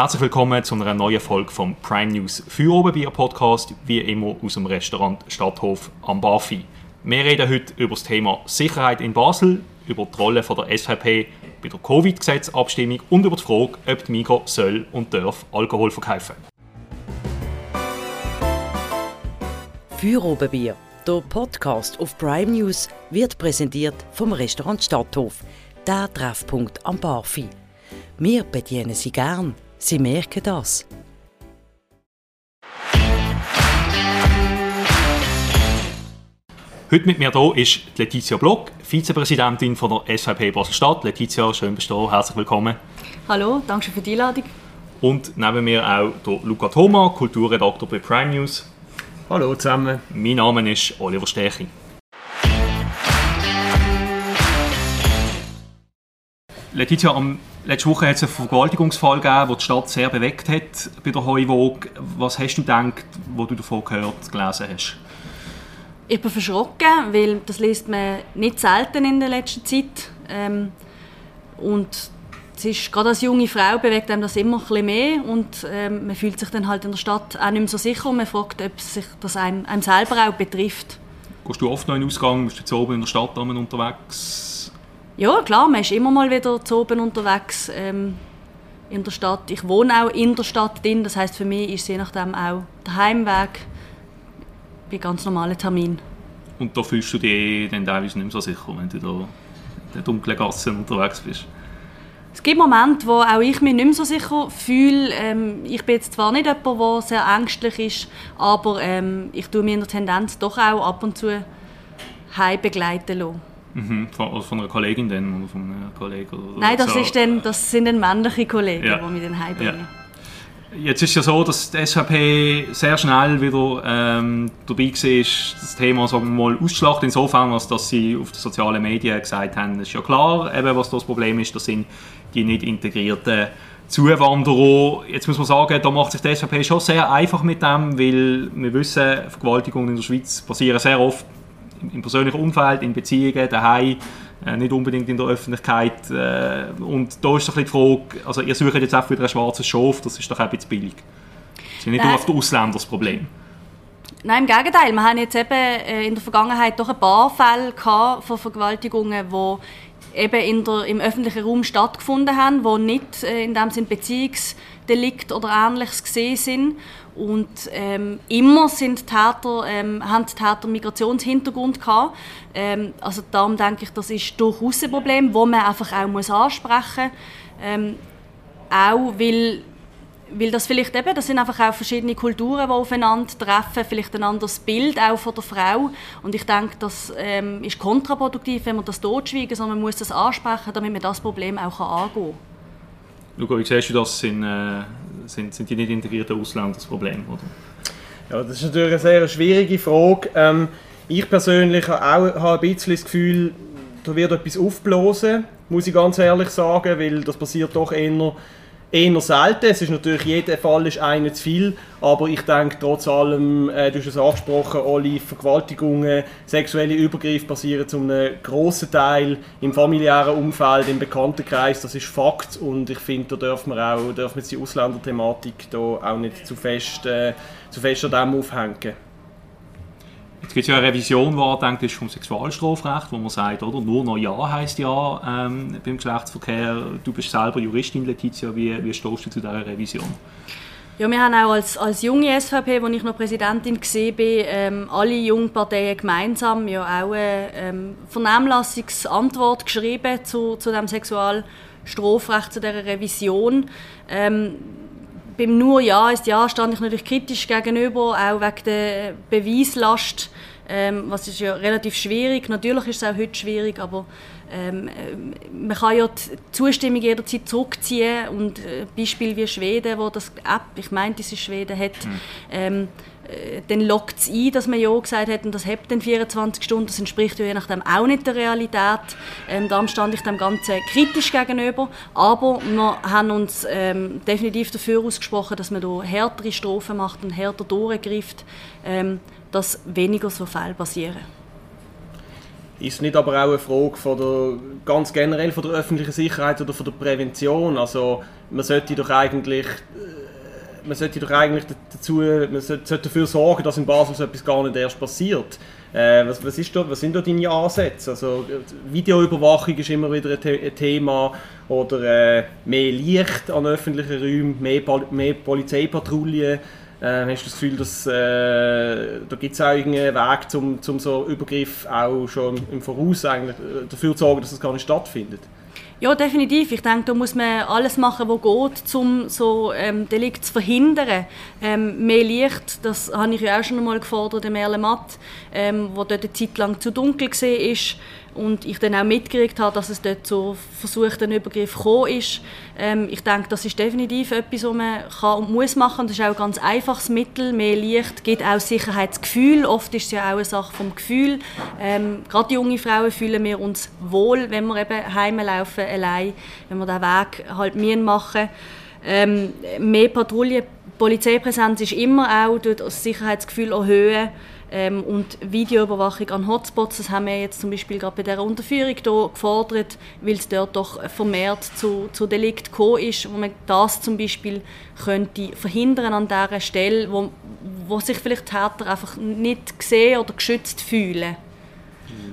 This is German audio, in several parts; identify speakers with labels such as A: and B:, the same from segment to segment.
A: Herzlich willkommen zu einer neuen Folge vom Prime News Feuerobenbier Podcast, wie immer aus dem Restaurant Stadthof am Bafi. Wir reden heute über das Thema Sicherheit in Basel, über die Rolle der SVP bei der Covid-Gesetzabstimmung und über die Frage, ob die Migros soll und darf Alkohol verkaufen.
B: Feuerobenbier, der Podcast auf Prime News, wird präsentiert vom Restaurant Stadthof, der Treffpunkt am Barfi. Wir bedienen Sie gern. Sie merken das.
A: Heute mit mir hier ist Letizia Block, Vizepräsidentin von der SVP Basel-Stadt. Letizia, schön bist du Herzlich willkommen.
C: Hallo, danke für die Einladung.
A: Und neben mir auch der Luca Thoma, Kulturredakteur bei Prime News.
D: Hallo zusammen.
A: Mein Name ist Oliver Stechi. Letizia, am letzte Woche hat es einen Vergewaltigungsfall gegeben, der die Stadt sehr bewegt hat bei der Heuwog. Was hast du gedacht, wo du davon gehört, gelesen hast?
C: Ich bin verschrocken, weil das liest man nicht selten in der letzten Zeit. Ähm, und es ist, gerade als junge Frau bewegt einem das immer ein mehr und ähm, man fühlt sich dann halt in der Stadt auch nicht mehr so sicher und man fragt, ob sich das einem, einem selber auch betrifft.
A: Gehst du oft noch in den Ausgang? Bist du jetzt oben in der Stadt unterwegs?
C: Ja, klar, man ist immer mal wieder zu oben unterwegs ähm, in der Stadt. Ich wohne auch in der Stadt drin, das heißt für mich ist je nachdem auch der Heimweg bei ganz normalen Terminen.
A: Und da fühlst du dich dann teilweise nicht mehr so sicher, wenn du da in den dunklen Gassen unterwegs bist?
C: Es gibt Momente, wo auch ich mich nicht mehr so sicher fühle. Ähm, ich bin jetzt zwar nicht jemand, der sehr ängstlich ist, aber ähm, ich tue mir in der Tendenz doch auch ab und zu heim begleiten lassen.
A: Mhm, von, also von einer Kollegin dann, oder von einem Kollegen? Oder
C: Nein, das,
A: so.
C: ist dann, das sind dann männliche Kollegen,
A: Ja.
C: die mich dann heimbringen.
A: Ja. Jetzt ist ja so, dass die SVP sehr schnell wieder ähm, dabei war, das Thema sagen wir mal auszuschlachten, insofern, als dass sie auf den sozialen Medien gesagt haben, es ist ja klar, eben, was das Problem ist, das sind die nicht integrierten Zuwanderer. Jetzt muss man sagen, da macht sich die SVP schon sehr einfach mit dem, weil wir wissen, Vergewaltigungen in der Schweiz passieren sehr oft im- persönlichen Umfeld, in Beziehungen, daheim, äh, nicht unbedingt in der Öffentlichkeit. Äh, und da ist doch ein bisschen die Frage, also ihr sucht jetzt auch wieder ein schwarzes Schaf, das ist doch auch ein bisschen billig. Das ist nicht
C: Nein.
A: nur auf den Ausländer das Problem.
C: Nein, im Gegenteil. Wir haben jetzt eben äh, in der Vergangenheit doch ein paar Fälle von Vergewaltigungen, die eben in der, im öffentlichen Raum stattgefunden haben, die nicht äh, in dem Sinn Beziehungsdelikt oder Ähnliches gesehen sind. Und ähm, immer sind Täter, ähm, haben Täter Migrationshintergrund gehabt. Ähm, also darum denke ich, das ist durchaus ein Problem, das man einfach auch muss ansprechen muss. Ähm, auch weil weil das vielleicht eben, das sind einfach auch verschiedene Kulturen, die aufeinandertreffen, vielleicht ein anderes Bild auch von der Frau. Und ich denke, das ähm, ist kontraproduktiv, wenn man das totschweigen, sondern man muss das ansprechen, damit man das Problem auch angehen kann.
A: Luca, wie siehst du das? Sind, äh, sind, sind die nicht integrierten Ausländer das Problem? Oder?
D: Ja, das ist natürlich eine sehr schwierige Frage. Ähm, ich persönlich habe auch habe ein bisschen das Gefühl, da wird etwas aufblasen, muss ich ganz ehrlich sagen, weil das passiert doch eher, eher selten. Es ist natürlich, jeder Fall ist einer zu viel, aber ich denke trotz allem, äh, du hast es angesprochen, alle Vergewaltigungen, sexuelle Übergriffe passieren zu einem grossen Teil im familiären Umfeld, im Bekanntenkreis, das ist Fakt und ich finde, da dürfen wir auch, dürfen wir die Ausländerthematik da auch nicht zu fest, äh, zu fest an dem aufhängen.
A: Jetzt gibt es ja eine Revision, die angedenkt ist vom Sexualstrafrecht, wo man sagt, oder, nur noch Ja heisst Ja ähm, beim Geschlechtsverkehr. Du bist selber Juristin, Letizia. Wie, wie stehst du zu dieser Revision?
C: Ja, wir haben auch als, als junge SVP, als ich noch Präsidentin war, ähm, alle jungen Parteien gemeinsam ja auch eine ähm, Vernehmlassungsantwort geschrieben zu, zu dem Sexualstrafrecht, zu dieser Revision. Ähm, beim nur Ja ist Ja stand ich natürlich kritisch gegenüber, auch wegen der Beweislast, ähm, was ist ja relativ schwierig. Natürlich ist es auch heute schwierig, aber ähm, ähm, man kann ja die Zustimmung jederzeit zurückziehen und äh, Beispiel wie Schweden, wo das App, ich meinte, es ist Schweden, hat, ähm, äh, dann lockt es ein, dass man Ja gesagt hat und das hat dann 24 Stunden. Das entspricht ja je nachdem auch nicht der Realität. Ähm, darum stand ich dem Ganzen kritisch gegenüber. Aber wir haben uns ähm, definitiv dafür ausgesprochen, dass man da härtere Strafen macht und härter durchgreift, ähm, dass weniger so Fälle passieren.
D: ist nicht aber auch eine Frage von der, ganz generell von der öffentlichen Sicherheit oder von der Prävention? Also man sollte doch eigentlich äh, man sollte doch eigentlich dazu, man sollte dafür sorgen, dass in Basel so etwas gar nicht erst passiert. Äh, was, was, ist da, was sind da deine Ansätze? Also, Videoüberwachung ist immer wieder ein, The ein Thema oder äh, mehr Licht an öffentlichen Räumen, mehr, Pol mehr Polizeipatrouillen. Äh, hast du das Gefühl, dass äh, da gibt es auch einen Weg, um zum so Übergriff auch schon im Voraus eigentlich äh, dafür zu sorgen, dass das gar nicht stattfindet?
C: Ja, definitiv. Ich denke, da muss man alles machen, was geht, um so ähm, Delikt zu verhindern. Ähm, mehr Licht, das habe ich ja auch schon einmal gefordert, im Merle Matt, ähm, wo dort eine Zeit lang zu dunkel war und ich dann auch mitgekriegt habe, dass es dort zu versuchten Übergriff gekommen ist. Ähm, ich denke, das ist definitiv etwas, was man kann und muss machen. Das ist auch ein ganz einfaches Mittel. Mehr Licht gibt auch Sicherheitsgefühl. Oft ist es ja auch eine Sache vom Gefühl. Ähm, gerade junge Frauen fühlen wir uns wohl, wenn wir eben heimlaufen allein, wenn wir den Weg halt machen. Ähm, mehr Patrouille, Polizeipräsenz ist immer auch durch das Sicherheitsgefühl erhöhen. Ähm, und Videoüberwachung an Hotspots, das haben wir jetzt zum Beispiel gerade bei dieser Unterführung hier gefordert, weil es dort doch vermehrt zu, zu Delikt gekommen ist, wo man das zum Beispiel könnte verhindern an dieser Stelle, wo, wo sich vielleicht Täter einfach nicht gesehen oder geschützt fühlen.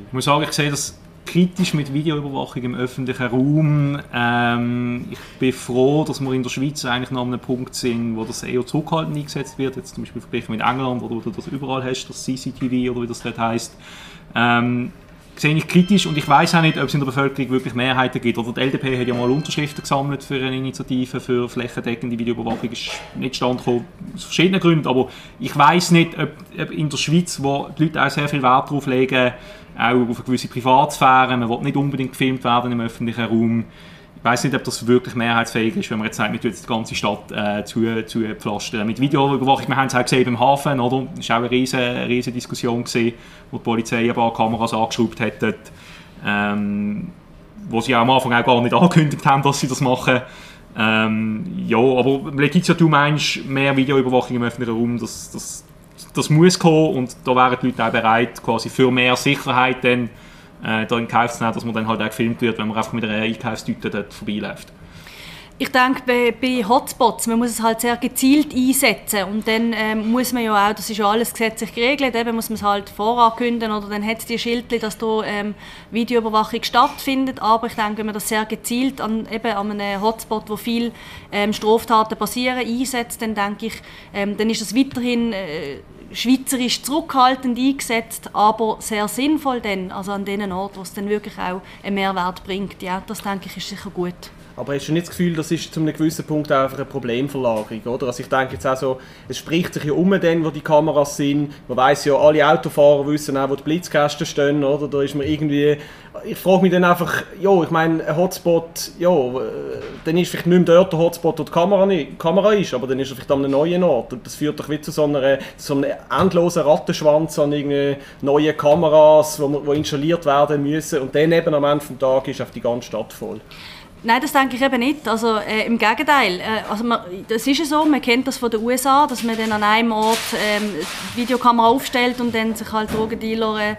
A: Ich muss sagen, ich sehe das kritisch mit Videoüberwachung im öffentlichen Raum. Ähm, ich bin froh, dass wir in der Schweiz eigentlich noch an einem Punkt sind, wo das eher zurückhaltend eingesetzt wird. Jetzt zum Beispiel verglichen mit England, wo du das überall hast, das CCTV oder wie das dort heisst. Ähm, sehe ich kritisch und ich weiß auch nicht, ob es in der Bevölkerung wirklich Mehrheiten gibt. Oder die LDP hat ja mal Unterschriften gesammelt für eine Initiative für flächendeckende Videoüberwachung. Ist nicht stand aus verschiedenen Gründen. Aber ich weiß nicht, ob, ob, in der Schweiz, wo die Leute auch sehr viel Wert darauf legen, auch auf eine gewisse Privatsphäre, man will nicht unbedingt gefilmt werden im öffentlichen Raum. Ich weiß nicht, ob das wirklich mehrheitsfähig ist, wenn man jetzt sagt, man tut die ganze Stadt äh, zu, zu pflastern. Mit Videoüberwachung, wir haben es auch gesehen beim Hafen, oder? Das war auch eine riesige, riesige Diskussion, gewesen, wo die Polizei ein paar Kameras angeschraubt hat, ähm, wo sie am Anfang auch gar nicht angekündigt haben, dass sie das machen. Ähm, ja, aber Letizia, du meinst, mehr Videoüberwachung im öffentlichen Raum, das, das das muss kommen und da wären die Leute auch bereit, quasi für mehr Sicherheit dann äh, da in Kauf zu nehmen, dass man dann halt auch gefilmt wird, wenn man einfach mit einer Einkaufstüte dort vorbeiläuft.
C: Ich denke, bei, bei, Hotspots, man muss es halt sehr gezielt einsetzen und dann ähm, muss man ja auch, das ist ja alles gesetzlich geregelt, eben muss man es halt vorankündigen oder dann hat es die Schildchen, dass da ähm, Videoüberwachung stattfindet, aber ich denke, wenn man das sehr gezielt an, eben an einem Hotspot, wo viele ähm, Straftaten passieren, einsetzt, dann denke ich, ähm, dann ist es weiterhin äh, schweizerisch zurückhaltend eingesetzt, aber sehr sinnvoll dann, also an den Orten, wo es dann wirklich auch einen Mehrwert bringt. Ja, das denke ich ist sicher gut.
D: Aber hast du nicht das Gefühl, das ist zu einem gewissen Punkt einfach eine Problemverlagerung, oder? Also ich denke jetzt auch so, es spricht sich ja um den, wo die Kameras sind. Man weiß ja, alle Autofahrer wissen auch, wo die Blitzkästen stehen, oder? Da ist man irgendwie... Ich frage mich dann einfach, ja, ich meine, ein Hotspot, ja, äh, dann ist vielleicht nicht mehr dort der Hotspot, wo die Kamera, nicht, Kamera ist, aber dann ist er vielleicht an einem neuen Ort. Und das führt doch wie zu so, einer, zu so einem endlosen Rattenschwanz an neuen Kameras, die installiert werden müssen. Und dann eben am Ende des Tages ist auf die ganze Stadt voll.
C: Nein, das denke ich eben nicht. Also äh, im Gegenteil. Äh, also man, das ist ja so, man kennt das von den USA, dass man dann an einem Ort ähm, Videokamera aufstellt und dann sich halt Drogendealer äh,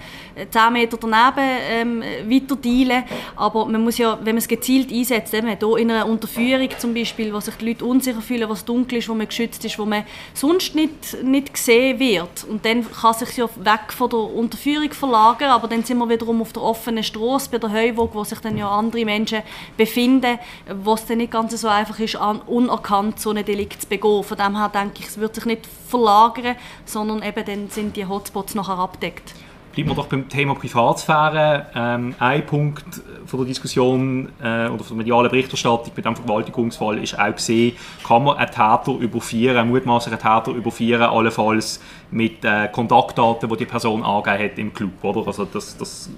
C: 10 Meter daneben ähm, weiter dealen. Aber man muss ja, wenn man es gezielt einsetzt, eben hier in einer Unterführung zum Beispiel, wo sich die Leute unsicher fühlen, was dunkel ist, wo man geschützt ist, wo man sonst nicht, nicht gesehen wird. Und dann kann sich ja weg von der Unterführung verlagern, aber dann sind wir wiederum auf der offenen Straße bei der Heuwog, wo sich dann ja andere Menschen befinden finden, wo es dann nicht ganz so einfach ist, unerkannt so ein Delikt zu begehen. Von dem her denke ich, es wird sich nicht verlagern, sondern eben dann sind die Hotspots nachher abdeckt.
A: Bleiben wir doch beim Thema Privatsphäre. Ähm, ein Punkt von der Diskussion äh, oder von der medialen Berichterstattung bei diesem Verwaltungsfall ist auch gesehen, kann man einen Täter überführen, einen mutmaßlichen Täter überführen, allenfalls mit äh, Kontaktdaten, die die Person angegeben hat im Club. Oder? Also das, das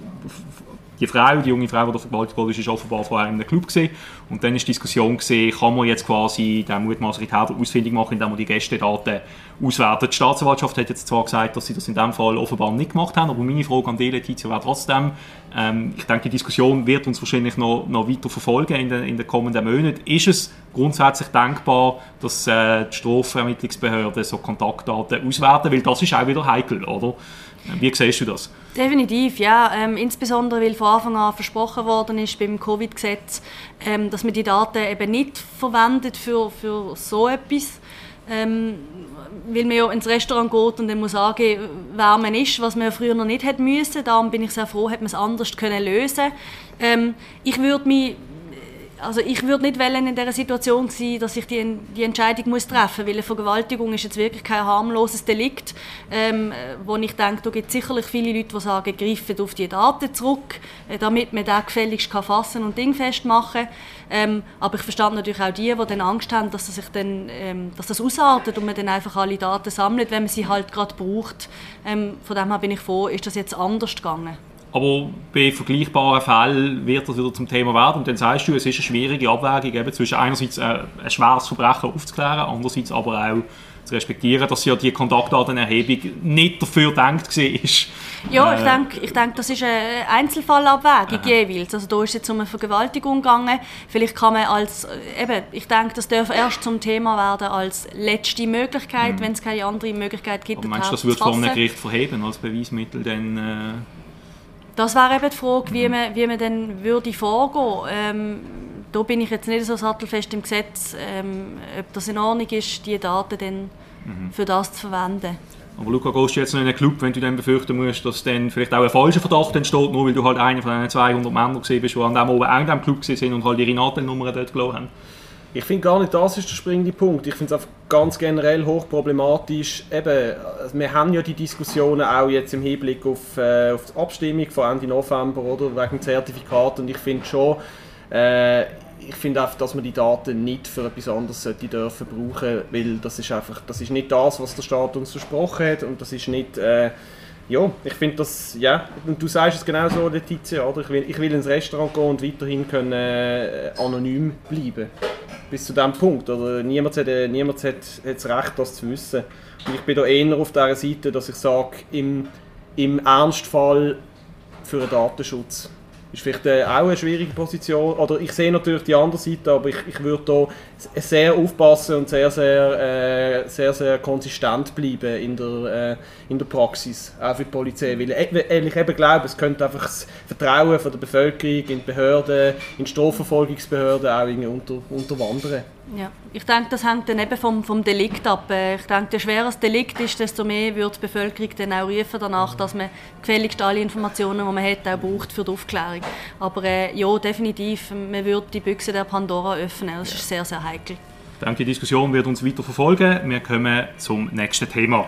A: die Frau, die junge Frau, die vergewaltigt wurde, ist offenbar von einem Club gesehen. Und dann ist die Diskussion gesehen, kann man jetzt quasi den mutmaßlichen Täter ausfindig machen, indem man die Gästedaten auswertet. Die Staatsanwaltschaft hat jetzt zwar gesagt, dass sie das in dem Fall offenbar nicht gemacht haben, aber meine Frage an die Letizia wäre trotzdem, ähm, ich denke, die Diskussion wird uns wahrscheinlich noch, noch weiter verfolgen in den, in den kommenden Monaten. Ist es grundsätzlich denkbar, dass äh, die Strafvermittlungsbehörden so Kontaktdaten auswerten, weil das ist auch wieder heikel, oder? Wie siehst du das?
C: Definitiv, ja. Ähm, insbesondere, weil von Anfang an versprochen worden ist beim Covid-Gesetz, ähm, dass man die Daten eben nicht verwendet für, für so etwas. Ähm, weil man ja ins Restaurant geht und dann muss angeben, wer man ist, was man ja früher noch nicht hätte müssen. Darum bin ich sehr froh, hat man es anders können lösen. Ähm, ich würde mich also ich würde nicht wollen in dieser Situation sein, dass ich die, die Entscheidung muss treffen muss, weil eine Vergewaltigung ist jetzt wirklich kein harmloses Delikt, ähm, wo ich denke, da gibt es sicherlich viele Leute, die sagen, greifen auf die Daten zurück, äh, damit man das gefälligst kann fassen und dingfest machen ähm, aber ich verstand natürlich auch die, die dann Angst haben, dass das, sich dann, ähm, dass das ausartet und man dann einfach alle Daten sammelt, wenn man sie halt gerade braucht. Ähm, von dem her bin ich froh, ist das jetzt anders gegangen.
A: Aber bei vergleichbaren Fällen wird das wieder zum Thema werden. Und dann sagst du, es ist eine schwierige Abwägung eben zwischen einerseits äh, ein schweres Verbrechen aufzuklären, andererseits aber auch zu respektieren, dass ja die Kontaktdatenerhebung nicht dafür gedacht war.
C: Ja, ich denke, ich denk, das ist eine Einzelfallabwägung Aha. jeweils. Also da ist es jetzt um eine Vergewaltigung gegangen. Vielleicht kann man als, äh, eben, ich denke, das darf erst zum Thema werden als letzte Möglichkeit, mhm. wenn es keine andere Möglichkeit gibt.
A: Aber meinst du, das würde vor einem Gericht verheben als Beweismittel dann... Äh
C: das wäre eben die Frage, wie man, wie man dann würde vorgehen ähm, Da bin ich jetzt nicht so sattelfest im Gesetz, ähm, ob das in Ordnung ist, diese Daten dann mhm. für das zu verwenden.
A: Aber Luca, gehst du jetzt noch in einen Club, wenn du dann befürchten musst, dass dann vielleicht auch ein falscher Verdacht entsteht, nur weil du halt einer von diesen 200 Männern gesehen bist, die an dem oben auch in diesem Club sind und halt ihre Nadelnummern dort gelassen haben?
D: Ich finde gar nicht, das ist der springende Punkt. Ich finde es einfach ganz generell hochproblematisch. Eben, wir haben ja die Diskussionen auch jetzt im Hinblick auf, äh, auf die Abstimmung von Ende November oder wegen Zertifikat und ich finde schon, äh, ich finde einfach, dass man die Daten nicht für etwas anderes sollte dürfen brauchen, weil das ist einfach, das ist nicht das, was der Staat uns versprochen hat und das ist nicht äh, ja, ich finde das, ja, und du sagst es genau so, Letizia, oder? Ich will, ich will ins Restaurant gehen und weiterhin können, äh, anonym bleiben bis zu diesem Punkt. Oder niemand hat, äh, niemand hat, hat das Recht, das zu wissen. Und ich bin da eher auf dieser Seite, dass ich sage, im, im Ernstfall für einen Datenschutz ist vielleicht äh, auch eine schwierige Position. Oder ich sehe natürlich die andere Seite, aber ich, ich würde da sehr aufpassen und sehr, sehr, äh, sehr, sehr konsistent bleiben in der, äh, in der Praxis, auch für die Polizei. Weil äh, ich eben glaube, es könnte einfach das Vertrauen von der Bevölkerung in die Behörden, in die Strafverfolgungsbehörden auch irgendwie unter, unterwandern.
C: Ja, ich denke, das hängt dann eben vom, vom Delikt ab. Äh, ich denke, je schwerer das Delikt ist, desto mehr wird die Bevölkerung dann auch rufen danach, dass man gefälligst alle Informationen, die man hat, auch braucht für die Aufklärung. Aber äh, ja, definitiv, man würde die Büchse der Pandora öffnen. Das ist sehr, sehr heikel.
A: Ich denke, die Diskussion wird uns weiter verfolgen. Wir kommen zum nächsten Thema.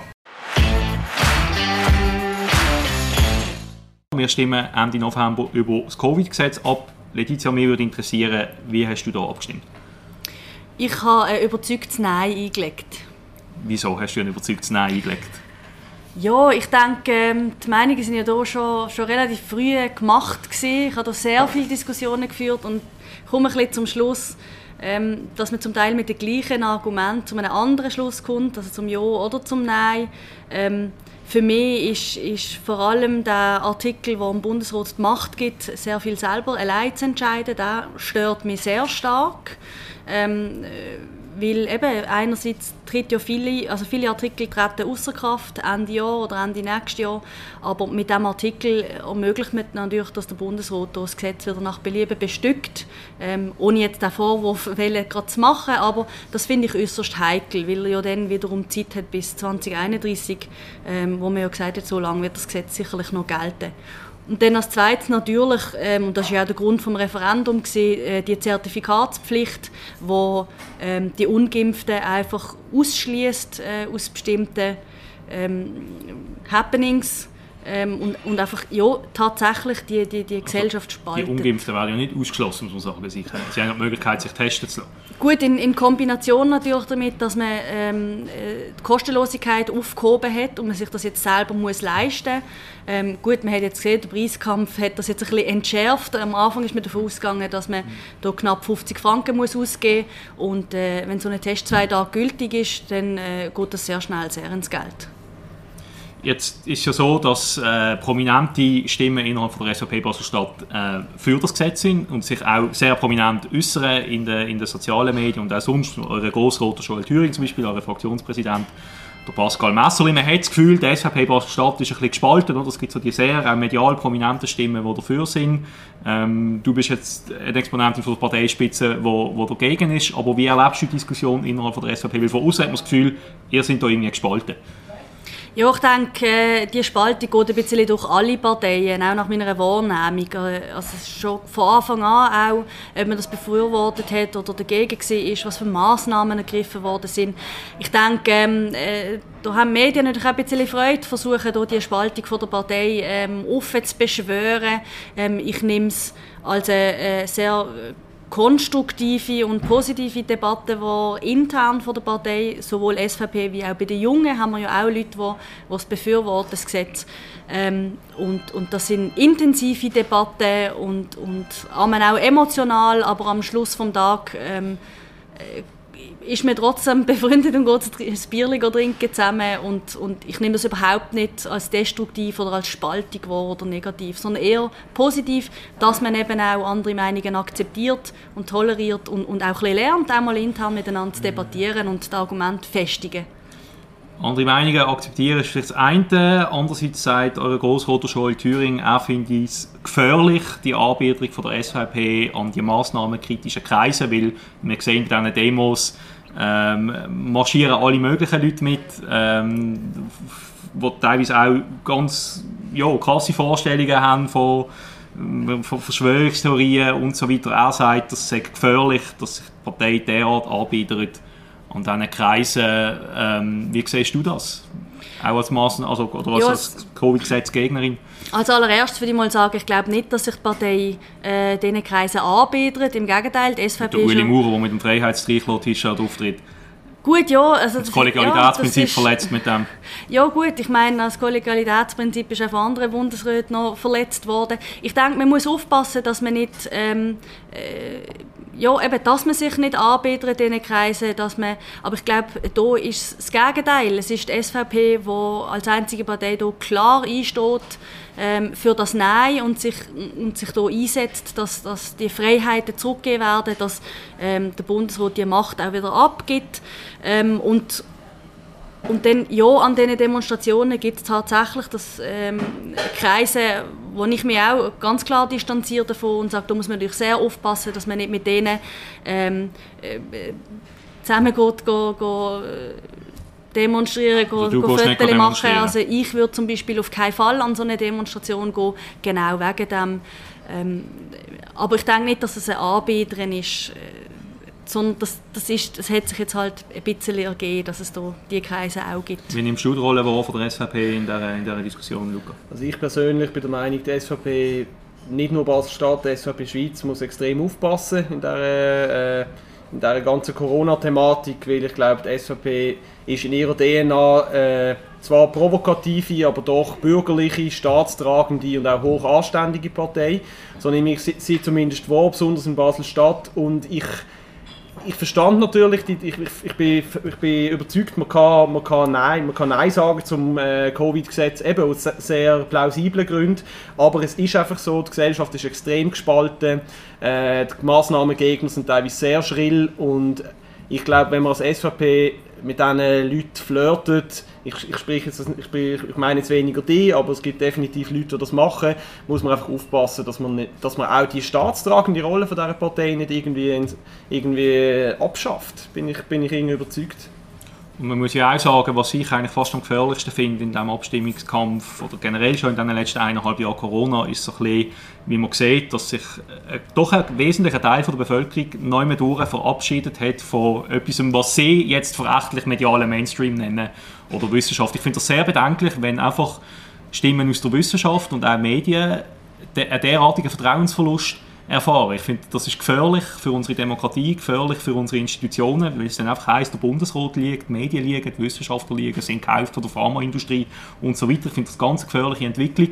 A: Wir stimmen Ende November über das Covid-Gesetz ab. Letizia, mich würde interessieren, wie hast du da abgestimmt?
C: Ich habe ein überzeugtes Nein eingelegt.
A: Wieso hast du ein überzeugtes Nein eingelegt?
C: Ja, ich denke, ähm, die Meinungen sind ja da schon, schon relativ früh gemacht gewesen. Ich habe da sehr viele Diskussionen geführt und komme ein bisschen zum Schluss, ähm, dass man zum Teil mit den gleichen Argumenten zu einem anderen Schluss kommt, also zum Ja oder zum Nein. Für mich ist, ist vor allem der Artikel, der dem Bundesrat die Macht gibt, sehr viel selber allein zu entscheiden, der stört mich sehr stark. Ähm, weil eben einerseits tritt ja viele, also viele Artikel treten außer Kraft Ende Jahr oder Ende nächstes Jahr, aber mit diesem Artikel ermöglicht man natürlich, dass der Bundesrat das Gesetz wieder nach Belieben bestückt, ähm, ohne jetzt den Vorwurf gerade zu machen, aber das finde ich äußerst heikel, weil er ja dann wiederum Zeit hat bis 2031, ähm, wo man ja gesagt hat, so lange wird das Gesetz sicherlich noch gelten. Und dann als zweites natürlich, ähm, und das war ja auch der Grund des Referendums, äh, die Zertifikatspflicht, wo ähm, die Ungeimpften einfach ausschließt äh, aus bestimmten ähm, Happenings ähm, und, und einfach ja, tatsächlich die, die, die Gesellschaft spalten.
A: Die Ungeimpften werden ja nicht ausgeschlossen, muss man sagen. Sie, haben die Möglichkeit, sich testen zu lassen.
C: Gut, in, in Kombination natürlich damit, dass man ähm, äh, die Kostenlosigkeit aufgehoben hat und man sich das jetzt selber muss leisten muss. Ähm, gut, man hat jetzt gesehen, der Preiskampf hat das jetzt ein bisschen entschärft. Am Anfang ist man davon ausgegangen, dass man da knapp 50 Franken muss ausgeben muss. Und äh, wenn so ein Test zwei Tage gültig ist, dann äh, geht das sehr schnell sehr ins Geld.
A: Jetzt ist es ja so, dass äh, prominente Stimmen innerhalb der SVP Basel-Stadt äh, für das Gesetz sind und sich auch sehr prominent äußern in den in de sozialen Medien und auch sonst. Eure Grossroter Joel Thüring zum Beispiel, eure Fraktionspräsident der Pascal Messerli. Man hat das Gefühl, die SVP Basel-Stadt ist ein bisschen gespalten. Oder? Es gibt so die sehr auch medial prominenten Stimmen, die dafür sind. Ähm, du bist jetzt eine Exponentin von der Parteispitze, die dagegen ist. Aber wie erlebst du die Diskussion innerhalb der SVP? Weil von außen hat man das Gefühl, ihr seid da irgendwie gespalten.
C: Ja, ich denke, die Spaltung geht ein bisschen durch alle Parteien, auch nach meiner Wahrnehmung. Also schon von Anfang an auch, ob man das befürwortet hat oder dagegen war, was für Massnahmen ergriffen worden sind. Ich denke, ähm, äh, da haben die Medien natürlich auch ein bisschen Freude, versuchen hier die Spaltung der Partei ähm, offen zu beschwören. Ähm, ich nehme es als eine äh, sehr konstruktive und positive Debatte, die intern von der Partei, sowohl SVP wie auch bei den Jungen, haben wir ja auch Leute, die, die es befürworten, das Gesetz. Ähm, und, und das sind intensive Debatten und, und auch emotional, aber am Schluss des Tages ähm, äh, ist man trotzdem befreundet und geht ein Bier trinken zusammen und, und ich nehme das überhaupt nicht als destruktiv oder als Spaltung oder negativ, sondern eher positiv, dass man eben auch andere Meinungen akzeptiert und toleriert und, und auch ein lernt, auch mal intern miteinander zu debattieren und die Argumente festigen.
A: Andere Meinungen akzeptieren ist vielleicht das eine. Andererseits sagt eure Grossroter Joel Thüring, er findet es gefährlich, die Anbietung von der SVP an die massnahmenkritischen Kreise, weil wir sehen bei diesen Demos, ähm, marschieren alle möglichen Leute mit, ähm, die teilweise auch ganz ja, krasse Vorstellungen haben von, von Verschwörungstheorien und so weiter. Er sagt, das sei gefährlich, dass sich die Partei derart anbietet an diesen Kreisen. Ähm, wie siehst du das? Auch als Massen, also oder als, ja, als Covid-Gesetzgegnerin?
C: Als allererstes würde ich mal sagen, ich glaube nicht, dass sich die Partei äh, diesen Kreisen anbietet. Im Gegenteil, die SVP...
A: Der Ueli Maurer, der mit dem Freiheitstrichler-T-Shirt auftritt.
C: Gut, ja. Also
A: das Kollegialitätsprinzip ja, verletzt mit dem.
C: Ja gut, ich meine, das Kollegialitätsprinzip ist auch von anderen Bundesräten noch verletzt worden. Ich denke, man muss aufpassen, dass man nicht... Ähm, äh, ja, eben, dass man sich nicht anbietet in diesen Kreisen, dass man, aber ich glaube, da ist das Gegenteil. Es ist die SVP, die als einzige Partei hier klar einsteht ähm, für das Nein und sich, und sich da einsetzt, dass, dass die Freiheiten zurückgegeben werden, dass ähm, der Bundesrat die Macht auch wieder abgibt. Ähm, und und dann, ja, an diesen Demonstrationen gibt es tatsächlich das, ähm, Kreise, wo ich mich auch ganz klar distanziere davon und sage, da muss man natürlich sehr aufpassen, dass man nicht mit denen ähm, äh, zusammen geht, geht, geht, demonstrieren, also go, Fotos machen. Also ich würde zum Beispiel auf keinen Fall an so eine Demonstration gehen, genau wegen dem. Ähm, aber ich denke nicht, dass es ein Anbieterin ist. Sondern das, das, ist, das hat sich jetzt halt ein bisschen ergeben, dass es da diese Kreise auch gibt.
A: Wie nimmst du die Rolle wahr von der SVP in dieser, in dieser Diskussion, Luca?
D: Also ich persönlich bin der Meinung, die SVP, nicht nur Basel-Stadt, die SVP Schweiz muss extrem aufpassen in dieser, äh, in dieser ganzen Corona-Thematik, weil ich glaube, die SVP ist in ihrer DNA äh, zwar provokative, aber doch bürgerliche, staatstragende und auch hoch anständige Partei. So nehme ich sie zumindest wahr, besonders in Basel-Stadt und ich ich verstand natürlich, ich, ich, ich, bin, ich bin überzeugt, man kann, man kann, Nein, man kann Nein sagen zum äh, Covid-Gesetz, eben aus sehr plausiblen Gründen, aber es ist einfach so, die Gesellschaft ist extrem gespalten, äh, die Massnahmengegner sind teilweise sehr schrill und ich glaube, wenn man als SVP mit diesen Leuten flirtet, ich, ich, spreche jetzt, ich, spreche, ich meine jetzt weniger die, aber es gibt definitiv Leute, die das machen, muss man einfach aufpassen, dass man, nicht, dass man auch die staatstragende Rolle von dieser Partei nicht irgendwie, irgendwie abschafft, bin ich, bin ich irgendwie überzeugt.
A: Und man muss ja auch sagen, was ich eigentlich fast am gefährlichsten finde in diesem Abstimmungskampf oder generell schon in den letzten eineinhalb Jahren Corona, ist so ein bisschen, wie man sieht, dass sich äh, doch ein wesentlicher Teil von der Bevölkerung neu durch verabschiedet hat von etwas, was sie jetzt verächtlich medialen Mainstream nennen oder Wissenschaft. Ich finde das sehr bedenklich, wenn einfach Stimmen aus der Wissenschaft und auch Medien einen derartigen Vertrauensverlust erfahren. Ich finde, das ist gefährlich für unsere Demokratie, gefährlich für unsere Institutionen, weil es dann einfach heisst, der Bundesrat liegt, die Medien liegen, die Wissenschaftler liegen, sind gekauft von der Pharmaindustrie und so weiter. Ich finde das eine ganz gefährliche Entwicklung,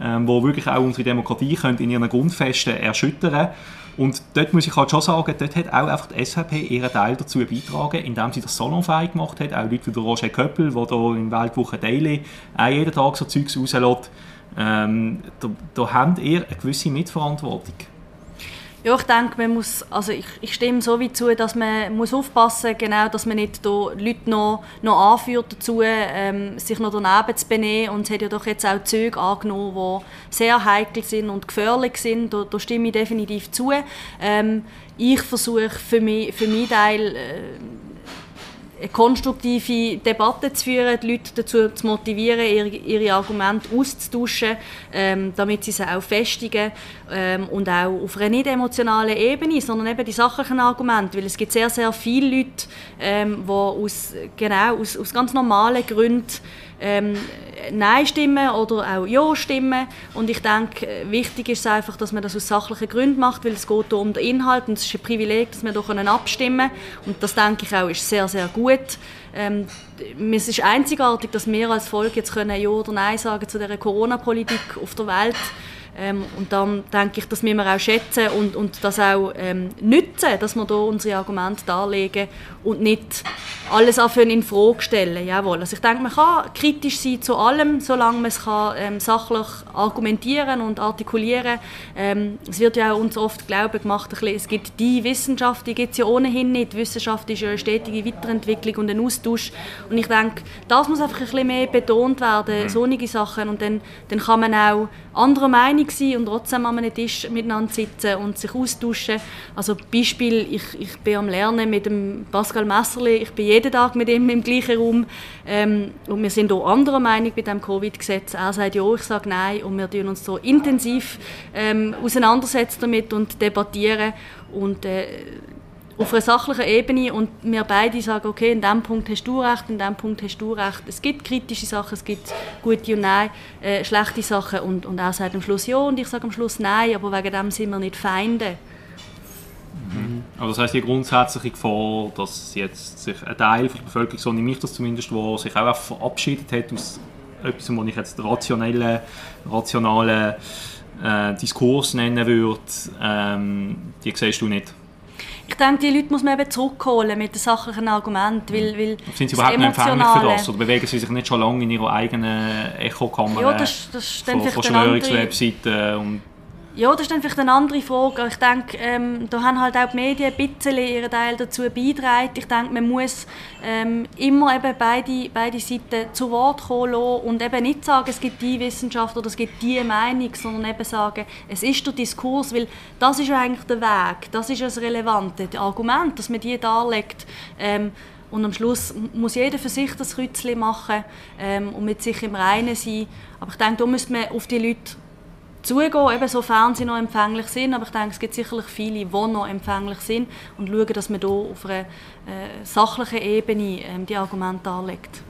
A: ähm, wo wirklich auch unsere Demokratie könnte in ihren Grundfesten erschüttern und dort muss ich halt schon sagen, dort hat auch einfach die SVP ihren Teil dazu beitragen, indem sie das salonfähig gemacht hat. Auch Leute wie der Roger Köppel, der hier in Weltwoche Daily auch jeden Tag so Zeugs rauslässt. Ähm, da, da haben ihr eine gewisse Mitverantwortung.
C: Ja, ich denke, man muss, also ich, ich stimme so wie zu, dass man muss aufpassen genau, dass man nicht da Leute noch, noch anführt dazu, ähm, sich noch daneben zu benehmen. Und es hat ja doch jetzt auch Züge angenommen, die sehr heikel sind und gefährlich sind. Da, da stimme ich definitiv zu. Ähm, ich versuche für für meinen Teil äh, eine konstruktive Debatte zu führen, die Leute dazu zu motivieren, ihre, ihre Argumente auszutauschen, ähm, damit sie sie auch festigen ähm, und auch auf einer nicht emotionalen Ebene, sondern eben die sachlichen Argumente, weil es gibt sehr, sehr viele Leute, ähm, die aus, genau, aus, aus ganz normalen Gründen ähm, Nein stimmen oder auch Ja stimmen. Und ich denke, wichtig ist es einfach, dass man das aus sachlichen Gründen macht, weil es geht hier um den Inhalt und es ist ein Privileg, dass wir hier abstimmen können. Und das denke ich auch ist sehr, sehr gut. Ähm, es ist einzigartig, dass wir als Volk jetzt können Ja oder Nein sagen zu der Corona-Politik auf der Welt ähm, und dann denke ich, das müssen wir auch schätzen und, und das auch ähm, nützen, dass wir hier unsere Argumente darlegen und nicht alles anfangen in Frage stellen. Jawohl. Also ich denke, man kann kritisch sein zu allem, solange man es kann, ähm, sachlich argumentieren und artikulieren ähm, Es wird ja auch uns oft glauben gemacht, bisschen, es gibt die Wissenschaft, die gibt es ja ohnehin nicht. Die Wissenschaft ist ja eine stetige Weiterentwicklung und ein Austausch. Und ich denke, das muss einfach ein bisschen mehr betont werden, mhm. solche Sachen. Und dann, dann kann man auch anderer Meinung sein und trotzdem an einem Tisch miteinander sitzen und sich austauschen. Also Beispiel, ich, ich bin am Lernen mit dem Pascal Messerli, ich bin jeden Tag mit ihm im gleichen Raum ähm, und wir sind auch anderer Meinung mit dem Covid-Gesetz. Er sagt ja, ich sage nein und wir tun uns so intensiv ähm, auseinandersetzen damit und debattieren und äh, auf einer sachlichen Ebene und wir beide sagen, okay, in diesem Punkt hast du recht, in diesem Punkt hast du recht. Es gibt kritische Sachen, es gibt gute und nein, äh, schlechte Sachen und, und er sagt am Schluss ja und ich sage am Schluss nein, aber wegen dem sind wir nicht Feinde.
A: Mhm. Also das heißt die grundsätzliche Gefahr, dass jetzt sich ein Teil der Bevölkerung, so nehme ich das zumindest, wo sich auch verabschiedet hat aus etwas, was ich jetzt rationellen, rationalen äh, Diskurs nennen würde, ähm, die siehst du nicht?
C: Ich denke, die Leute muss man eben zurückholen mit den sachlichen Argumenten, weil, weil
A: Sind sie überhaupt nicht empfänglich für das? Oder bewegen sie sich nicht schon lange in ihrer eigenen Echokammer
C: ja, das, das ist
A: von Verschwörungswebseiten
C: ja, das ist dann vielleicht eine andere Frage. Ich denke, ähm, da haben halt auch die Medien ein bisschen ihren Teil dazu beigetragen. Ich denke, man muss ähm, immer eben beide, beide Seiten zu Wort kommen lassen und eben nicht sagen, es gibt die Wissenschaft oder es gibt die Meinung, sondern eben sagen, es ist der Diskurs, weil das ist eigentlich der Weg, das ist das Relevante, das Argument, dass man die darlegt. Ähm, und am Schluss muss jeder für sich das Kreuzchen machen ähm, und mit sich im Reinen sein. Aber ich denke, da müsste man auf die Leute zugehen, eben sofern sie noch empfänglich sind. Aber ich denke, es gibt sicherlich viele, die noch empfänglich sind und schauen, dass man hier auf einer äh, sachlichen Ebene ähm, die Argumente darlegt.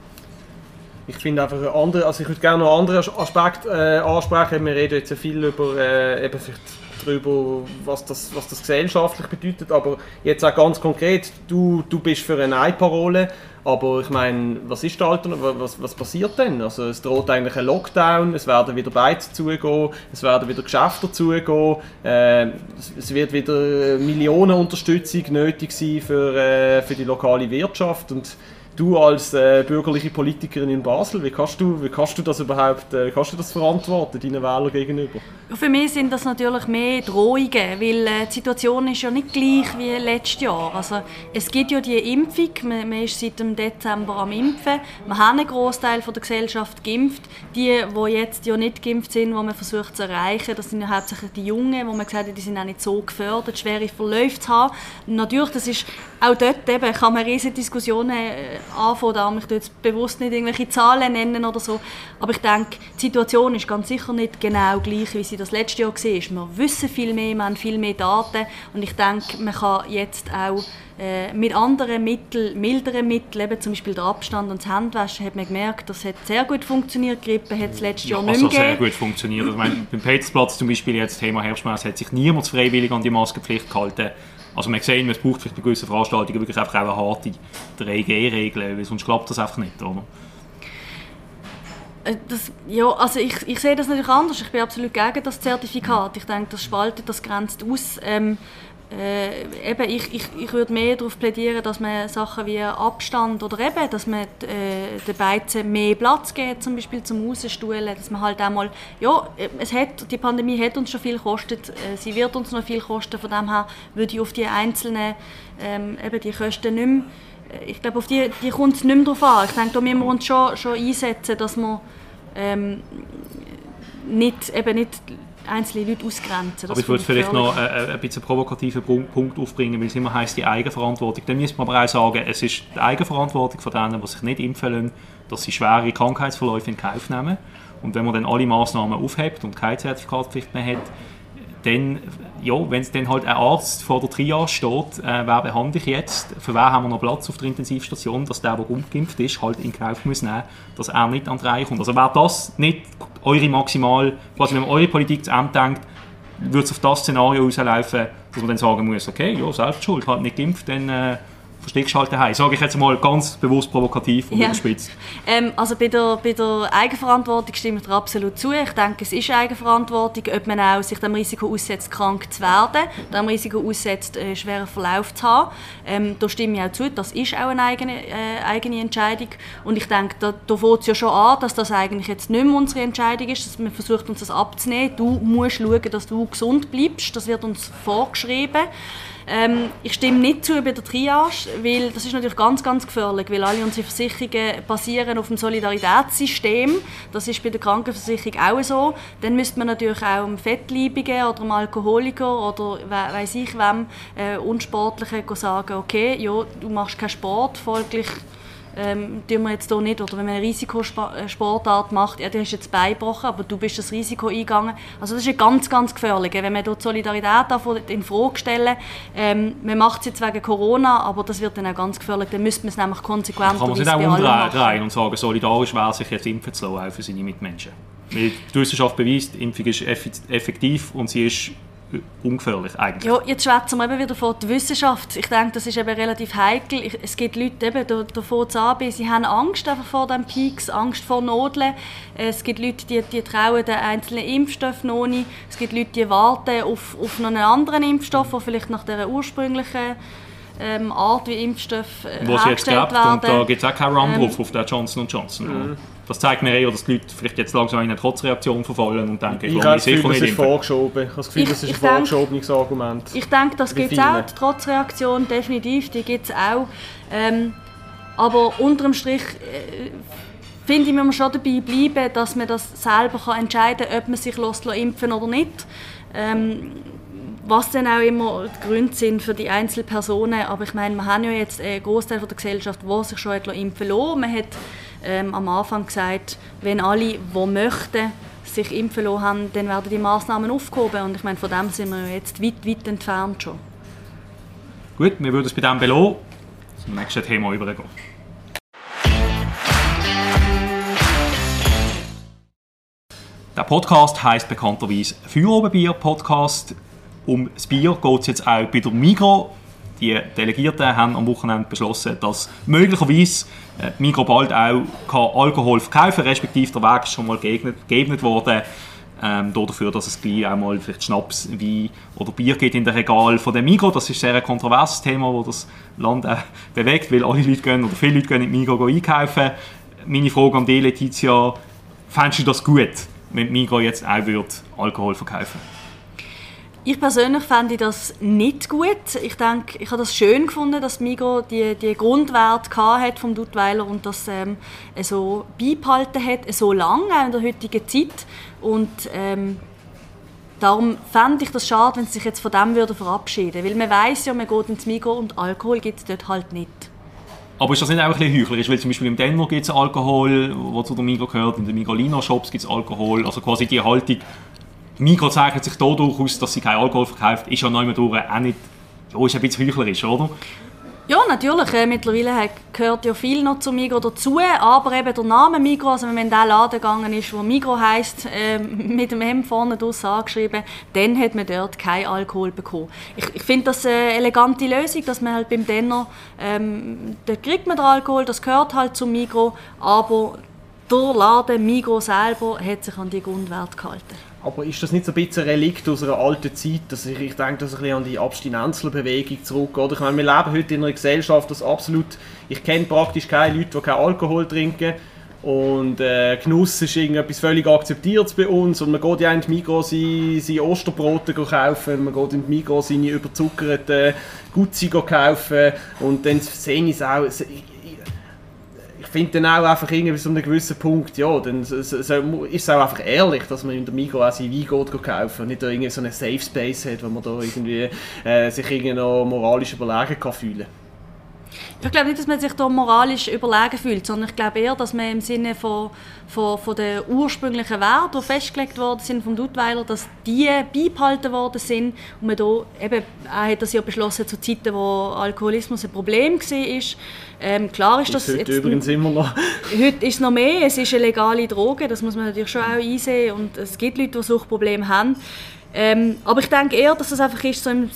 D: Ich finde einfach andere, also ich würde gerne noch andere Aspekte äh, ansprechen. Wir reden jetzt viel über äh, eben vielleicht darüber, was das, was das gesellschaftlich bedeutet, aber jetzt auch ganz konkret, du, du bist für eine Nein-Parole. Aber ich meine, was ist da was, was passiert denn? Also es droht eigentlich ein Lockdown, es werden wieder Beizen zugehen, es werden wieder Geschäfte zugehen, äh, es wird wieder Millionenunterstützung nötig sein für, äh, für die lokale Wirtschaft. Und du als äh, bürgerliche Politikerin in Basel, wie kannst du, wie kannst du das überhaupt, äh, kannst du das verantworten deinen Wählern gegenüber?
C: Für mich sind das natürlich mehr Drohungen, weil äh, die Situation ist ja nicht gleich wie letztes Jahr. Also es gibt ja die Impfung, man, man ist seit dem Dezember am Impfen, wir haben einen Großteil der Gesellschaft geimpft. Die, die jetzt ja nicht geimpft sind, die man versucht zu erreichen, das sind ja hauptsächlich die Jungen, wo man gesagt hat, die sind auch nicht so gefördert, schwere Verläufe zu haben. Natürlich, das ist auch dort eben, kann man riesige Diskussionen äh, anfangen. Da ich jetzt bewusst nicht irgendwelche Zahlen nennen oder so. Aber ich denke, die Situation ist ganz sicher nicht genau gleich, wie sie das letzte Jahr war. Wir wissen viel mehr, wir haben viel mehr Daten und ich denke, man kann jetzt auch äh, mit anderen Mitteln, milderen Mitteln, eben zum Beispiel der Abstand und das Handwaschen, hat man gemerkt, das hat sehr gut funktioniert. Grippe hat es letztes Jahr
A: ja,
C: nicht
A: also
C: mehr
A: sehr gut funktioniert. Also, ich meine, beim Petersplatz zum Beispiel jetzt Thema Herbstmesse hat sich niemand freiwillig an die Maskenpflicht gehalten. Also man sehen, es braucht vielleicht bei gewissen Veranstaltungen wirklich einfach auch eine harte 3G-Regel, weil sonst klappt das einfach nicht, oder?
C: Äh, das, ja, also ich, ich sehe das natürlich anders. Ich bin absolut gegen das Zertifikat. Ich denke, das spaltet, das grenzt aus. Ähm, äh, eben, ich, ich, ich würde mehr darauf plädieren, dass man Sachen wie Abstand oder eben, dass man äh, den Beizen mehr Platz gibt, zum Beispiel zum Rausstuhlen, dass man halt auch mal, ja, es hat, die Pandemie hat uns schon viel gekostet, äh, sie wird uns noch viel kosten, von dem her würde ich auf die einzelnen, ähm, eben die Kosten nicht mehr, äh, ich glaube, auf die, die kommt es nicht mehr drauf an. Ich denke, da müssen wir uns schon, schon einsetzen, dass wir ähm, nicht, eben nicht einzelne Leute ausgrenzen.
A: aber ich würde vielleicht noch äh, äh, ein bisschen provokativen Punkt aufbringen, weil es immer heisst, die Eigenverantwortung. Dann müsste man aber auch sagen, es ist die Eigenverantwortung von denen, die sich nicht impfen lassen, dass sie schwere Krankheitsverläufe in Kauf nehmen. Und wenn man dann alle Massnahmen aufhebt und keine Zertifikatspflicht mehr hat, dann, ja, wenn es dann halt ein Arzt vor der Triage steht, äh, wer behandle ich jetzt, für wen haben wir noch Platz auf der Intensivstation, dass der, der ungeimpft ist, halt in Kauf muss nehmen, dass er nicht an die Reihe kommt. Also wäre das nicht eure maximal, quasi wenn man eure Politik zu Ende denkt, würde es auf das Szenario rauslaufen, dass man dann sagen muss, okay, ja, Selbstschuld, halt nicht geimpft, dann äh, halt daheim. Sage ich jetzt mal ganz bewusst provokativ und ja. überspitzt.
C: Ähm, also bei der, bei der Eigenverantwortung stimme ich dir absolut zu. Ich denke, es ist Eigenverantwortung, ob man auch sich dem Risiko aussetzt, krank zu werden, dem Risiko aussetzt, einen schweren Verlauf zu haben. Ähm, da stimme ich auch zu, das ist auch eine eigene, äh, eigene Entscheidung. Und ich denke, da, da fängt es ja schon an, dass das eigentlich jetzt nicht mehr unsere Entscheidung ist, dass man versucht, uns das abzunehmen. Du musst schauen, dass du gesund bleibst. Das wird uns vorgeschrieben. Ähm, ich stimme nicht zu bei der Triage, weil das ist natürlich ganz, ganz gefährlich, weil alle unsere Versicherungen basieren auf dem Solidaritätssystem. Das ist bei der Krankenversicherung auch so. Dann müsste man natürlich auch einem Fettleibigen oder einem Alkoholiker oder weiß ich wem, äh, Unsportlichen sagen, okay, ja, du machst keinen Sport, folglich ähm, tun wir jetzt hier nicht. Oder wenn man eine Risikosportart macht, ja, du hast jetzt beigebrochen, aber du bist das Risiko eingegangen. Also das ist ganz, ganz gefährlich. Wenn man dort Solidarität in Frage stellen ähm, man macht es jetzt wegen Corona, aber das wird dann auch ganz gefährlich. Dann müsste man es nämlich konsequent
A: Kann man sich auch umdrehen und sagen, solidarisch wäre sich jetzt impfen zu lassen, auch für seine Mitmenschen. Weil die Wissenschaft beweist, Impfung ist effektiv und sie ist ungefährlich eigentlich.
C: Ja, jetzt schwätzen wir eben wieder von der Wissenschaft. Ich denke, das ist eben relativ heikel. Es gibt Leute, eben, da, da fängt an, sie haben Angst einfach vor den Peaks, Angst vor Nodeln. Es gibt Leute, die, die trauen den einzelnen Impfstoffen noch nicht. Es gibt Leute, die warten auf, auf noch einen anderen Impfstoff, der vielleicht nach der ursprünglichen ähm, Art, wie Impfstoffe äh,
A: Was jetzt gibt, werden. Und da gibt es auch keinen Run ähm, drauf auf der Johnson Johnson. Mhm. Das zeigt mir eher, dass die Leute vielleicht jetzt langsam in eine Trotzreaktion verfallen und denken,
D: ich, ich habe das Gefühl, das ist vorgeschoben. Ich habe das Gefühl, das ist ein vorgeschobenes Argument.
C: Ich denke, das gibt es auch, die Trotzreaktion, definitiv, die gibt es auch. Ähm, aber unterm Strich äh, finde ich, muss man schon dabei bleiben, dass man das selber kann entscheiden kann, ob man sich impfen oder nicht. Ähm, was dann auch immer die Gründe sind für die Einzelpersonen. Aber ich meine, wir haben ja jetzt einen Großteil der Gesellschaft, der sich schon impfen lassen Man hat ähm, am Anfang gesagt, wenn alle, die möchten, sich impfen lassen haben, dann werden die Massnahmen aufgehoben. Und ich meine, von dem sind wir jetzt weit, weit entfernt schon.
A: Gut, wir würden es bei dem belassen. Zum nächsten Thema übergehen. Der Podcast heißt bekannterweise Feuerobenbier Podcast. Um das Bier geht es jetzt auch bei der Migro. Die Delegierten haben am Wochenende beschlossen, dass möglicherweise äh, Migro bald auch Alkohol verkaufen kann, respektive der Weg ist schon mal geebnet worden. Ähm, dafür, dass es gleich auch mal vielleicht Schnaps, Wein oder Bier gibt in der Regal von der Migro. Das ist sehr ein kontroverses Thema, das das Land äh, bewegt, weil alle Leute gehen oder viele Leute gehen in Migro einkaufen. Meine Frage an dich, Letizia, fändest du das gut, wenn Migro jetzt auch wird Alkohol verkaufen würde?
C: Ich persönlich fände das nicht gut. Ich denke, ich habe das schön gefunden, dass Migro die, die Grundwerte hat vom Duttweiler und das ähm, so beibehalten hat, so lange auch in der heutigen Zeit. Und ähm, darum fände ich das schade, wenn sie sich jetzt von dem würde verabschieden Weil man weiß ja, man geht ins Migro und Alkohol gibt es dort halt nicht.
A: Aber ist das nicht auch ein bisschen heuchlerisch? Weil zum Beispiel im Denver gibt es Alkohol, wo zu der Migro gehört, in den Migrolino-Shops gibt es Alkohol. Also quasi die Haltung, Migro zeichnet sich dadurch aus, dass sie kein Alkohol verkauft, ist ja neu durch auch nicht, ja, ist ein bisschen heuchlerisch, oder?
C: Ja, natürlich. Äh, mittlerweile gehört ja viel noch zu Migro dazu, aber eben der Name Migro, also wenn man in den Laden gegangen ist, wo Migro heisst, äh, mit dem M vorne draus angeschrieben, dann hat man dort keinen Alkohol bekommen. Ich, ich finde das eine elegante Lösung, dass man halt beim Denner, ähm, dort kriegt man den Alkohol, das gehört halt zum Migro, aber der Laden Migro selber hat sich an die Grundwerte gehalten.
D: Aber ist das nicht so ein bisschen ein Relikt aus einer alten Zeit, dass ich, ich denke, dass ein bisschen an die Abstinenzlerbewegung zurückgeht? Ich meine, wir leben heute in einer Gesellschaft, das absolut, ich kenne praktisch keine Leute, die keinen Alkohol trinken. Und äh, Genuss ist irgendetwas völlig akzeptiertes bei uns. Und man geht ja in die Migros seine, seine Osterbrote kaufen, man geht in die Migros seine überzuckerten Gutzi kaufen. Und dann sehe ich es auch, finde dann auch einfach irgendwie bis zu einem gewissen Punkt, ja, dann so, so, ist es auch einfach ehrlich, dass man in der Migros auch seinen Wein geht kaufen und nicht irgendwie so einen Safe Space hat, wo man da irgendwie äh, sich irgendwie noch moralisch überlegen kann fühlen
C: ich glaube nicht, dass man sich da moralisch überlegen fühlt, sondern ich glaube eher, dass man im Sinne von, von, von den ursprünglichen Werten, die festgelegt worden sind vom Duttweiler, dass die beibehalten worden sind und man da eben, er hat das ja beschlossen zu Zeiten, wo Alkoholismus ein Problem war. Ähm, klar ist das
D: heute jetzt, übrigens immer noch.
C: Heute ist es noch mehr, es ist eine legale Droge, das muss man natürlich schon auch einsehen und es gibt Leute, die Suchtprobleme haben. Ähm, aber ich denke eher, dass es einfach ist, so im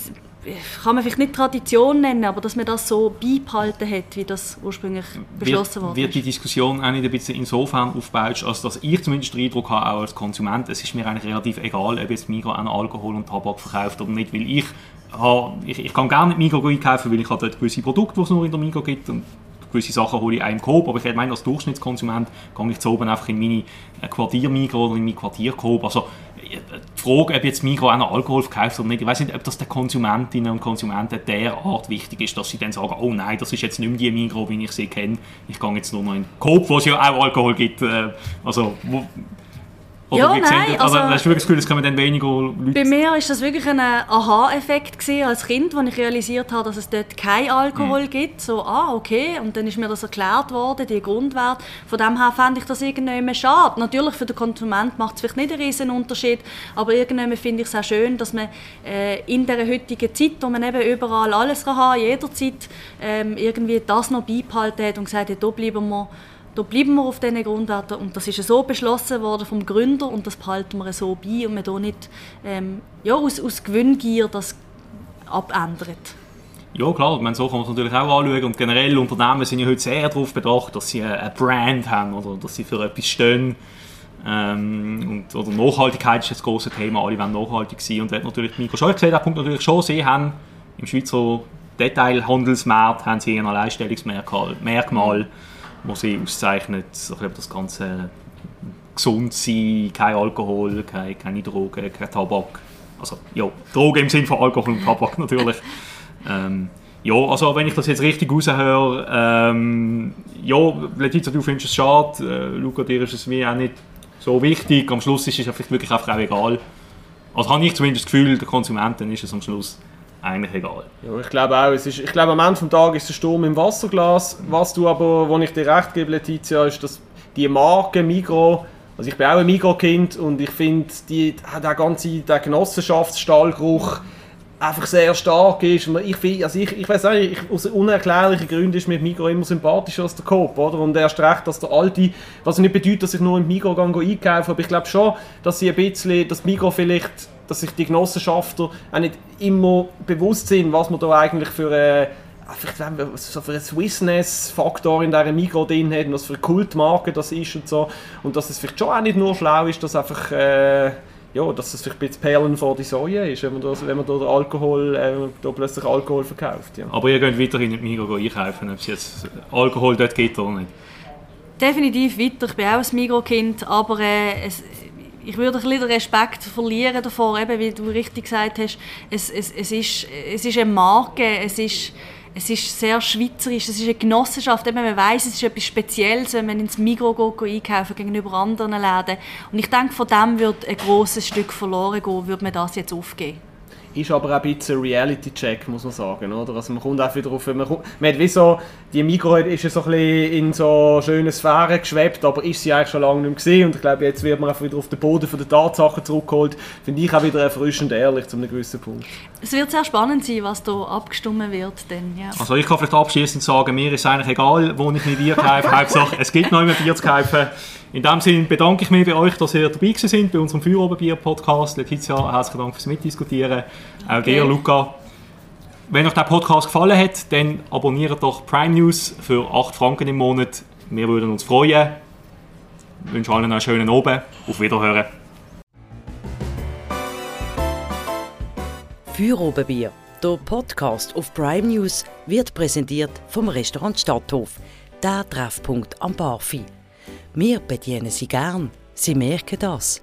C: kann man vielleicht nicht Tradition nennen, aber dass man das so beibehalten hat, wie das ursprünglich beschlossen
A: wurde. Wird die Diskussion auch nicht ein bisschen insofern aufgebaut, als dass ich zumindest den Eindruck habe, auch als Konsument, es ist mir eigentlich relativ egal, ob jetzt Migros an Alkohol und Tabak verkauft oder nicht, weil ich, habe, ich, ich kann gerne nicht Migros einkaufen, weil ich habe dort gewisse Produkte, die es nur in der Migros gibt und gewisse Sachen hole ich einem Coop, aber ich meine, als Durchschnittskonsument gehe ich zu oben einfach in meine Quartiermigros oder in mein Quartiercoop. Also die Frage, ob jetzt Migros auch noch Alkohol verkauft oder nicht, ich weiß nicht, ob das den Konsumentinnen und Konsumenten derart wichtig ist, dass sie dann sagen, oh nein, das ist jetzt nicht mehr die Migros, wie ich sie kenne, ich gehe jetzt nur noch in Coop, wo es ja auch Alkohol gibt. Äh, also,
C: oder ja, nein,
A: also, also, hast du wirklich das Gefühl, es kommen dann weniger Leute?
C: Bei mir war das wirklich ein Aha-Effekt als Kind, als ich realisiert habe, dass es dort keinen Alkohol mhm. gibt. So, ah, okay, und dann ist mir das erklärt worden, die Grundwerte. Von dem her fände ich das irgendwie schade. Natürlich, für den Konsument macht es vielleicht nicht einen riesen Unterschied, aber irgendwie finde ich es auch schön, dass man äh, in der heutigen Zeit, wo man eben überall alles kann haben, jederzeit ähm, irgendwie das noch beibehalten hat und gesagt hat, da bleiben wir da bleiben wir auf diesen Grundwerten und das ist so beschlossen worden vom Gründer und das behalten wir so bei und wir hier nicht ähm, ja, aus, aus Gewinngier das abändert.
A: Ja klar, meine, so kann man es natürlich auch anschauen und generell Unternehmen sind ja heute sehr darauf bedacht, dass sie eine Brand haben oder dass sie für etwas stehen. Ähm, und, oder Nachhaltigkeit ist das große Thema, alle wollen nachhaltig sein und wird natürlich Mikro schon gesehen, Punkt natürlich schon, sie haben im Schweizer Detailhandelsmarkt haben sie ein Alleinstellungsmerkmal. Mhm was sie auszeichnet. Das ganze gesund sein, kein Alkohol, keine, keine Drogen, kein Tabak. Also ja, Drogen im Sinne von Alkohol und Tabak natürlich. ähm, ja, also wenn ich das jetzt richtig raushöre, ähm, ja, Letizia, du findest es schade, äh, Luca, dir ist es mir auch nicht so wichtig, am Schluss ist es vielleicht wirklich einfach auch egal. Also habe ich zumindest das Gefühl, der Konsumenten ist es am Schluss eigentlich egal.
D: Ja, ich glaube auch. Es ist, ich glaube, am Ende des Tages ist der Sturm im Wasserglas. Was du aber, wo ich dir recht gebe, Letizia, ist, dass die Marke Migro, also ich bin auch ein Migro-Kind und ich finde, der ganze der Genossenschaftsstallgeruch einfach sehr stark ist. Ich, also ich, ich weiß nicht, ich, aus unerklärlichen Gründen ist mir Migro immer sympathischer als der Coop, oder? Und erst recht, dass der alte, was nicht bedeutet, dass ich nur im Migro einkaufe, aber ich glaube schon, dass sie ein bisschen, dass Migro vielleicht dass sich die Genossenschaften auch nicht immer bewusst sind, was man da eigentlich für eine so für einen Swissness-Faktor in dieser Mikro drin hat und was für eine Kultmarke das ist und so. Und dass es vielleicht schon auch nicht nur schlau ist, dass einfach... Äh, ja, dass es vielleicht ein bisschen Perlen vor die Säue ist, wenn man da, wenn man da Alkohol, äh, da plötzlich Alkohol verkauft. Ja.
A: Aber ihr könnt weiterhin in die Migros einkaufen, ob es jetzt Alkohol dort gibt oder nicht?
C: Definitiv weiter. Ich bin auch ein Migros-Kind, aber äh, es, ich würde ein bisschen Respekt verlieren davor, eben, wie du richtig gesagt hast, es, es, es, ist, es ist eine Marke, es ist, es ist sehr schweizerisch, es ist eine Genossenschaft, eben, man weiß, es ist etwas Spezielles, wenn man ins Migros geht, einkaufen gegenüber anderen Läden. Und ich denke, von dem wird ein grosses Stück verloren gehen, würde man das jetzt aufgeben.
D: Ist aber auch ein bisschen ein Reality-Check, muss man sagen, oder? Also man kommt auch wieder drauf, man, kommt, man hat wie so, die Mikro ist ja so ein bisschen in so schöne Sphären geschwebt, aber ist sie eigentlich schon lange nicht mehr gesehen und ich glaube, jetzt wird man auch wieder auf den Boden von der Tatsachen zurückgeholt. Finde ich auch wieder erfrischend ehrlich, zu einem gewissen Punkt.
C: Es wird sehr spannend sein, was da abgestimmt wird, denn, ja.
A: Also ich kann vielleicht abschließend sagen, mir ist eigentlich egal, wo ich mein Bier kaufe, Hauptsache es gibt noch immer Bier zu kaufen. In dem Sinne bedanke ich mich bei euch, dass ihr dabei sind bei unserem Feuerobenbier-Podcast. Letizia, herzlichen Dank fürs Mitdiskutieren. Auch dir, Luca. Wenn euch der Podcast gefallen hat, dann abonniert doch Prime News für 8 Franken im Monat. Wir würden uns freuen. Ich wünsche allen einen schönen Abend. Auf Wiederhören.
B: Feuerobenbier, der Podcast auf Prime News, wird präsentiert vom Restaurant Stadthof, der Treffpunkt am Barfi. Wir bedienen Sie gern, Sie merken das.